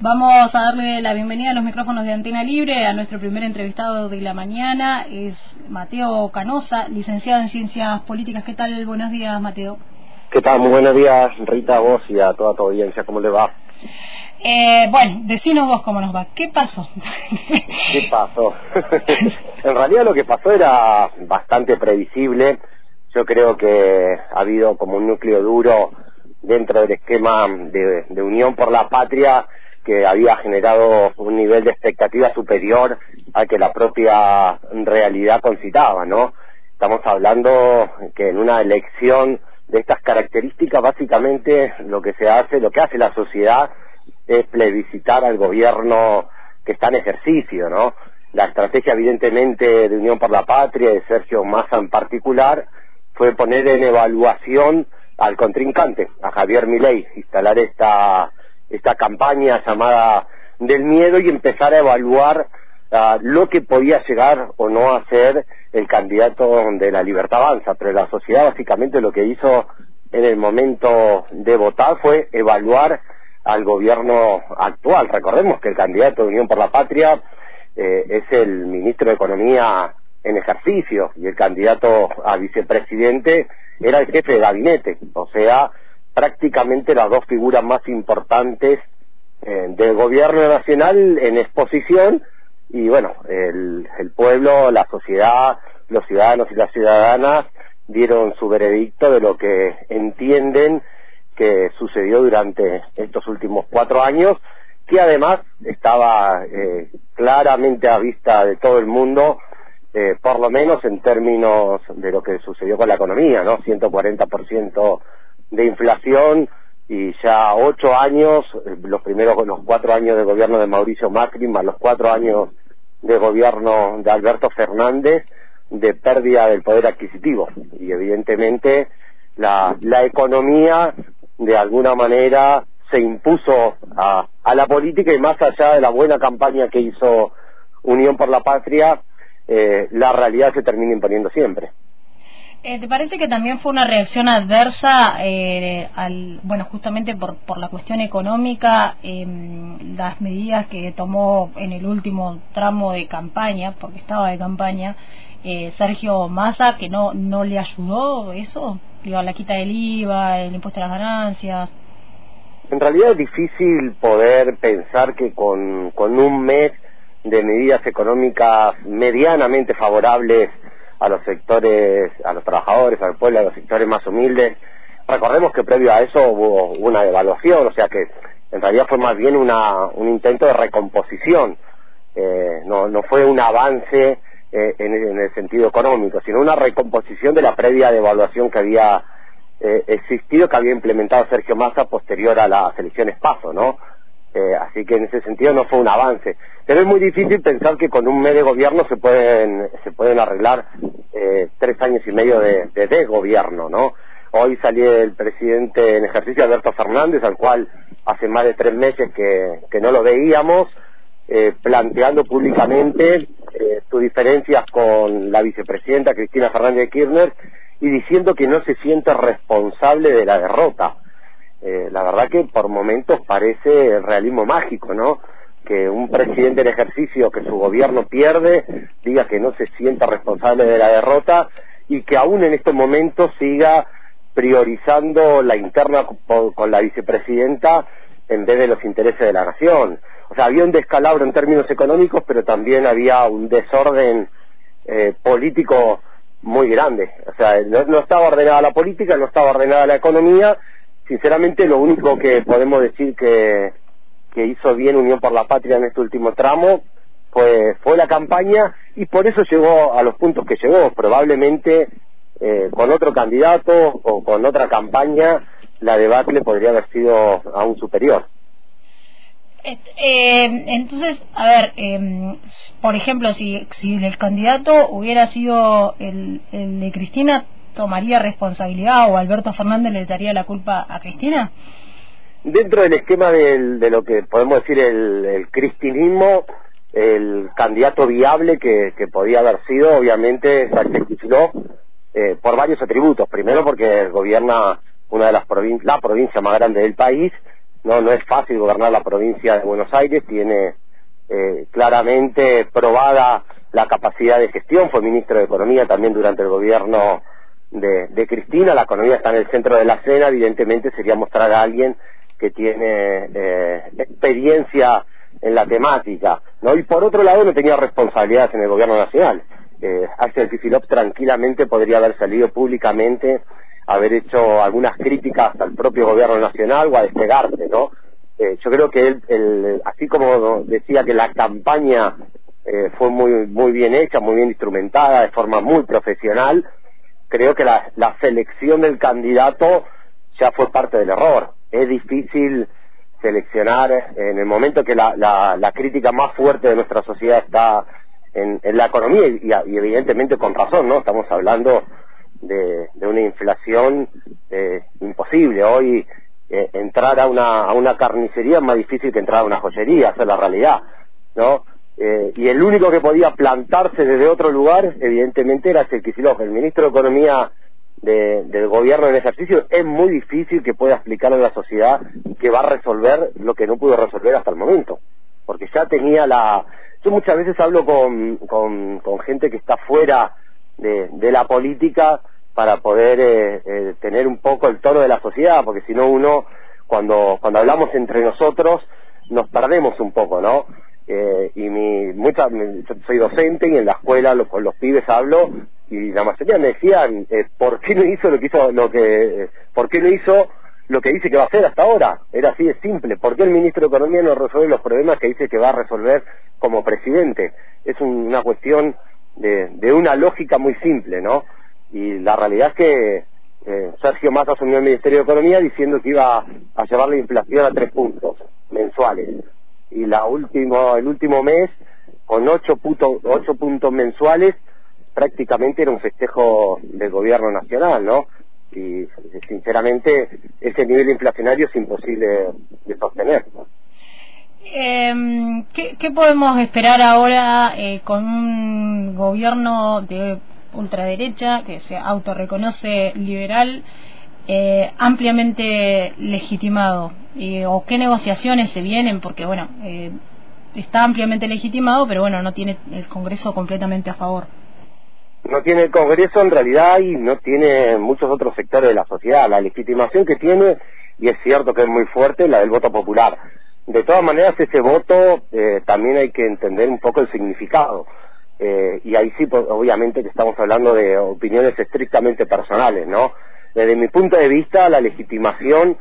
Vamos a darle la bienvenida a los micrófonos de Antena Libre a nuestro primer entrevistado de la mañana. Es Mateo Canosa, licenciado en Ciencias Políticas. ¿Qué tal? Buenos días, Mateo. ¿Qué tal? Muy buenos días, Rita, a vos y a toda tu audiencia. ¿Cómo le va? Eh, bueno, decinos vos cómo nos va. ¿Qué pasó? ¿Qué pasó? en realidad lo que pasó era bastante previsible. Yo creo que ha habido como un núcleo duro dentro del esquema de, de Unión por la Patria que había generado un nivel de expectativa superior al que la propia realidad concitaba, ¿no? Estamos hablando que en una elección de estas características, básicamente lo que se hace, lo que hace la sociedad es plebiscitar al gobierno que está en ejercicio, ¿no? La estrategia, evidentemente, de Unión por la Patria, de Sergio Massa en particular, fue poner en evaluación al contrincante, a Javier Milei, instalar esta esta campaña llamada del miedo y empezar a evaluar uh, lo que podía llegar o no a ser el candidato de la libertad avanza. Pero la sociedad básicamente lo que hizo en el momento de votar fue evaluar al gobierno actual. Recordemos que el candidato de Unión por la Patria eh, es el ministro de Economía en ejercicio y el candidato a vicepresidente era el jefe de gabinete, o sea, prácticamente las dos figuras más importantes eh, del gobierno nacional en exposición y bueno, el, el pueblo, la sociedad, los ciudadanos y las ciudadanas dieron su veredicto de lo que entienden que sucedió durante estos últimos cuatro años, que además estaba eh, claramente a vista de todo el mundo, eh, por lo menos en términos de lo que sucedió con la economía, ¿no? 140% de inflación y ya ocho años, eh, los primeros los cuatro años de gobierno de Mauricio Macri, más los cuatro años de gobierno de Alberto Fernández, de pérdida del poder adquisitivo. Y evidentemente la, la economía de alguna manera se impuso a, a la política y más allá de la buena campaña que hizo Unión por la Patria, eh, la realidad se termina imponiendo siempre. Eh, ¿Te parece que también fue una reacción adversa eh, al, bueno, justamente por, por la cuestión económica, eh, las medidas que tomó en el último tramo de campaña, porque estaba de campaña, eh, Sergio Massa, que no, no le ayudó eso? Digo, la quita del IVA, el impuesto a las ganancias. En realidad es difícil poder pensar que con, con un mes de medidas económicas medianamente favorables a los sectores, a los trabajadores, al pueblo, a los sectores más humildes. Recordemos que previo a eso hubo una devaluación, o sea que en realidad fue más bien una, un intento de recomposición, eh, no, no fue un avance eh, en, en, el sentido económico, sino una recomposición de la previa devaluación que había eh, existido, que había implementado Sergio Massa posterior a las elecciones PASO, ¿no? Eh, así que en ese sentido no fue un avance. Pero es muy difícil pensar que con un mes de gobierno se pueden, se pueden arreglar eh, tres años y medio de, de desgobierno, ¿no? Hoy salió el presidente en ejercicio, Alberto Fernández, al cual hace más de tres meses que, que no lo veíamos, eh, planteando públicamente eh, sus diferencias con la vicepresidenta Cristina Fernández de Kirchner y diciendo que no se siente responsable de la derrota eh, la verdad que por momentos parece realismo mágico, ¿no? Que un presidente en ejercicio que su gobierno pierde diga que no se sienta responsable de la derrota y que aún en estos momentos siga priorizando la interna con la vicepresidenta en vez de los intereses de la nación. O sea, había un descalabro en términos económicos, pero también había un desorden eh, político muy grande. O sea, no, no estaba ordenada la política, no estaba ordenada la economía sinceramente lo único que podemos decir que, que hizo bien Unión por la Patria en este último tramo fue, fue la campaña y por eso llegó a los puntos que llegó. Probablemente eh, con otro candidato o con otra campaña la debacle podría haber sido aún superior. Eh, entonces, a ver, eh, por ejemplo, si, si el candidato hubiera sido el, el de Cristina, tomaría responsabilidad o Alberto Fernández le daría la culpa a Cristina? Dentro del esquema de lo que podemos decir el, cristinismo, el candidato viable que, podía haber sido, obviamente, se eh, por varios atributos. Primero, porque gobierna una de las provincias, la provincia más grande del país, no no es fácil gobernar la provincia de Buenos Aires tiene eh, claramente probada la capacidad de gestión fue ministro de economía también durante el gobierno de, Cristina la economía está en el centro de la escena evidentemente sería mostrar a alguien que tiene eh, experiencia en la temática no y por otro lado no tenía responsabilidades en el gobierno nacional eh, Axel Kicillof tranquilamente podría haber salido públicamente haber hecho algunas críticas al propio gobierno nacional o a despegarse, ¿no? Eh, yo creo que él, el, así como decía que la campaña eh, fue muy muy bien hecha, muy bien instrumentada, de forma muy profesional, creo que la, la selección del candidato ya fue parte del error. Es difícil seleccionar en el momento que la, la, la crítica más fuerte de nuestra sociedad está en, en la economía y, evidentemente con razón, ¿no? Estamos hablando de, de una inflación eh, imposible. Hoy eh, entrar a una, a una carnicería es más difícil que entrar a una joyería, esa es la realidad, ¿no? Eh, y el único que podía plantarse desde otro lugar, evidentemente, era Kicillof, el ministro de Economía de, del gobierno en ejercicio. Es muy difícil que pueda explicarle a la sociedad que va a resolver lo que no pudo resolver hasta el momento, porque ya tenía la... Yo muchas veces hablo con, con, con gente que está fuera de, de la política para poder eh, eh, tener un poco el tono de la sociedad, porque si no uno, cuando, cuando hablamos entre nosotros, nos perdemos un poco, ¿no? Eh, y mi, mucha, soy docente y en la escuela lo, con los pibes hablo y la mayoría me decían, eh, ¿por qué no hizo lo que hizo, lo que, por qué no hizo lo que dice que va a hacer hasta ahora? Era así de simple. ¿Por qué el ministro de Economía no resuelve los problemas que dice que va a resolver como presidente? Es una cuestión de, de una lógica muy simple, ¿no? Y la realidad es que eh, Sergio Massa asumió el Ministerio de Economía diciendo que iba a llevar la inflación a tres puntos mensuales. Y la último, el último mes, con ocho, puntos ocho puntos mensuales, prácticamente era un festejo del gobierno nacional, ¿no? Y sinceramente ese nivel inflacionario es imposible de sostener. Eh, ¿qué, ¿qué, podemos esperar ahora eh, con un gobierno de ultraderecha que se autorreconoce liberal eh, ampliamente legitimado? ¿O qué negociaciones se vienen? Porque, bueno, eh, está ampliamente legitimado, pero bueno, no tiene el Congreso completamente a favor. No tiene el Congreso en realidad y no tiene muchos otros sectores de la sociedad. La legitimación que tiene, y es cierto que es muy fuerte, la del voto popular de todas maneras, ese voto eh, también hay que entender un poco el significado. Eh, y ahí sí, obviamente, que estamos hablando de opiniones estrictamente personales, ¿no? Desde mi punto de vista, la legitimación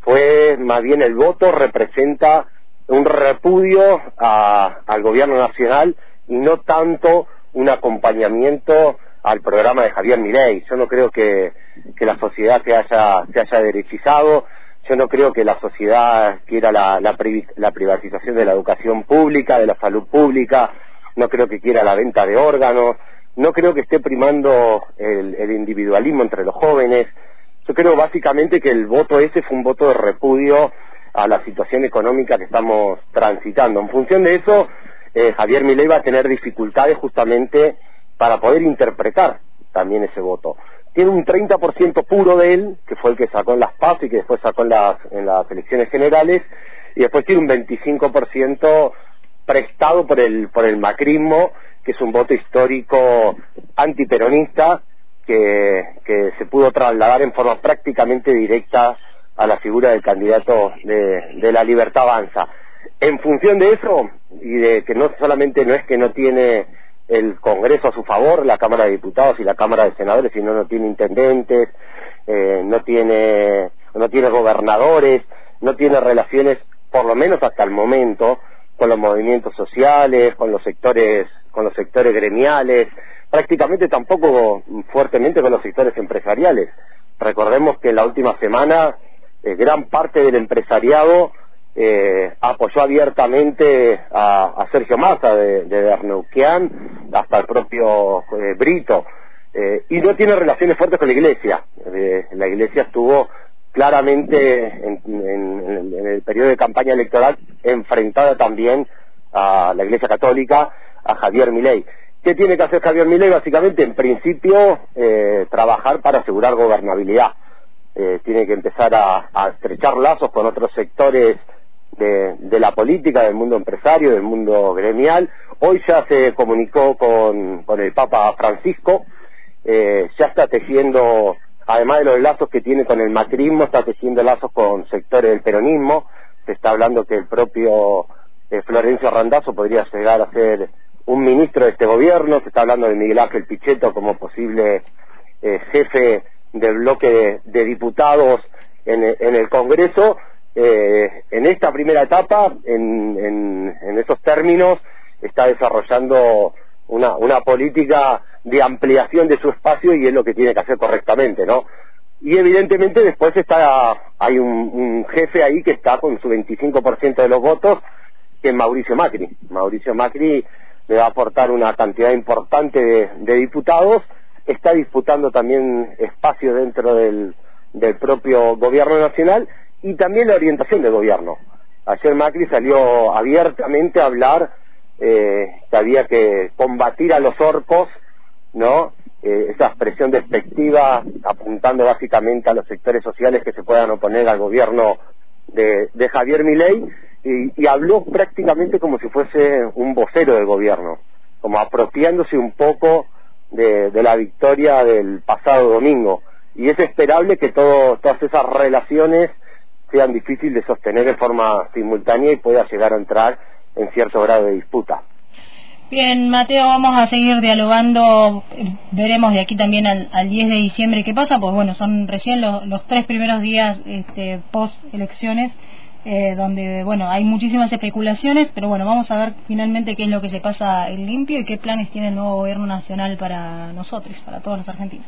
fue más bien el voto representa un repudio a, al gobierno nacional y no tanto un acompañamiento al programa de Javier Milei. Yo no creo que, la sociedad se haya, derechizado. Yo no creo que la sociedad quiera la, la, la, privatización de la educación pública, de la salud pública, no creo que quiera la venta de órganos, no creo que esté primando el, el individualismo entre los jóvenes. Yo creo básicamente que el voto ese fue un voto de repudio a la situación económica que estamos transitando. En función de eso, eh, Javier Milei va a tener dificultades justamente para poder interpretar también ese voto tiene un 30% puro de él, que fue el que sacó en las PAS y que después sacó en las, en las elecciones generales, y después tiene un 25% prestado por el, por el macrismo, que es un voto histórico antiperonista, que, se pudo trasladar en forma prácticamente directa a la figura del candidato de, de la Libertad Avanza. En función de eso, y de que no solamente no es que no tiene el Congreso a su favor, la Cámara de Diputados y la Cámara de Senadores, si no, no tiene intendentes, eh, no tiene no tiene gobernadores, no tiene relaciones, por lo menos hasta el momento, con los movimientos sociales, con los sectores, con los sectores gremiales, prácticamente tampoco fuertemente con los sectores empresariales. Recordemos que en la última semana eh, gran parte del empresariado eh, apoyó abiertamente a, Sergio Massa de, de hasta el propio eh, Brito eh, y no tiene relaciones fuertes con la Iglesia. Eh, la Iglesia estuvo claramente en, en, en, el periodo de campaña electoral enfrentada también a la Iglesia Católica, a Javier Milei. ¿Qué tiene que hacer Javier Milei? Básicamente, en principio, trabajar para asegurar gobernabilidad eh, tiene que empezar a, estrechar lazos con otros sectores de, la política, del mundo empresario, del mundo gremial. Hoy ya se comunicó con, con el Papa Francisco, eh, ya está tejiendo, además de los lazos que tiene con el macrismo, está tejiendo lazos con sectores del peronismo. Se está hablando que el propio eh, Florencio Randazzo podría llegar a ser un ministro de este gobierno. Se está hablando de Miguel Ángel Pichetto como posible eh, jefe del bloque de, diputados en, el Congreso. Eh, en esta primera etapa, en, esos términos, está desarrollando una, una política de ampliación de su espacio y es lo que tiene que hacer correctamente, ¿no? Y evidentemente después está hay un, jefe ahí que está con su 25% de los votos, que es Mauricio Macri. Mauricio Macri le va a aportar una cantidad importante de diputados está disputando también espacio dentro del, del propio gobierno nacional y también la orientación del gobierno. Ayer Macri salió abiertamente a hablar eh, que había que combatir a los orcos, ¿no? Eh, esa expresión despectiva apuntando básicamente a los sectores sociales que se puedan oponer al gobierno de, de Javier Milei y, y habló prácticamente como si fuese un vocero del gobierno, como apropiándose un poco de, la victoria del pasado domingo. Y es esperable que todo, todas esas relaciones sean difíciles de sostener de forma simultánea y pueda llegar a entrar en cierto grado de disputa. Bien, Mateo, vamos a seguir dialogando. Veremos de aquí también al, al 10 de diciembre qué pasa. Pues bueno, son recién los, los tres primeros días este, post elecciones eh, donde bueno hay muchísimas especulaciones, pero bueno vamos a ver finalmente qué es lo que se pasa en limpio y qué planes tiene el nuevo gobierno nacional para nosotros, para todos los argentinos.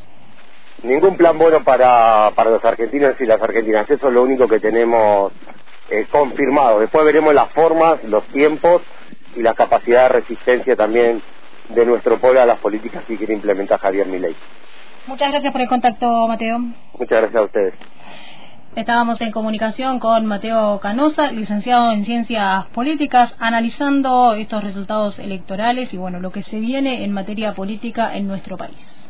Ningún plan bueno para, para los argentinos y las argentinas, eso es lo único que tenemos eh, confirmado. Después veremos las formas, los tiempos y la capacidad de resistencia también de nuestro pueblo a las políticas que quiere implementar Javier Milei. Muchas gracias por el contacto, Mateo. Muchas gracias a ustedes. Estábamos en comunicación con Mateo Canosa, licenciado en Ciencias Políticas, analizando estos resultados electorales y bueno, lo que se viene en materia política en nuestro país.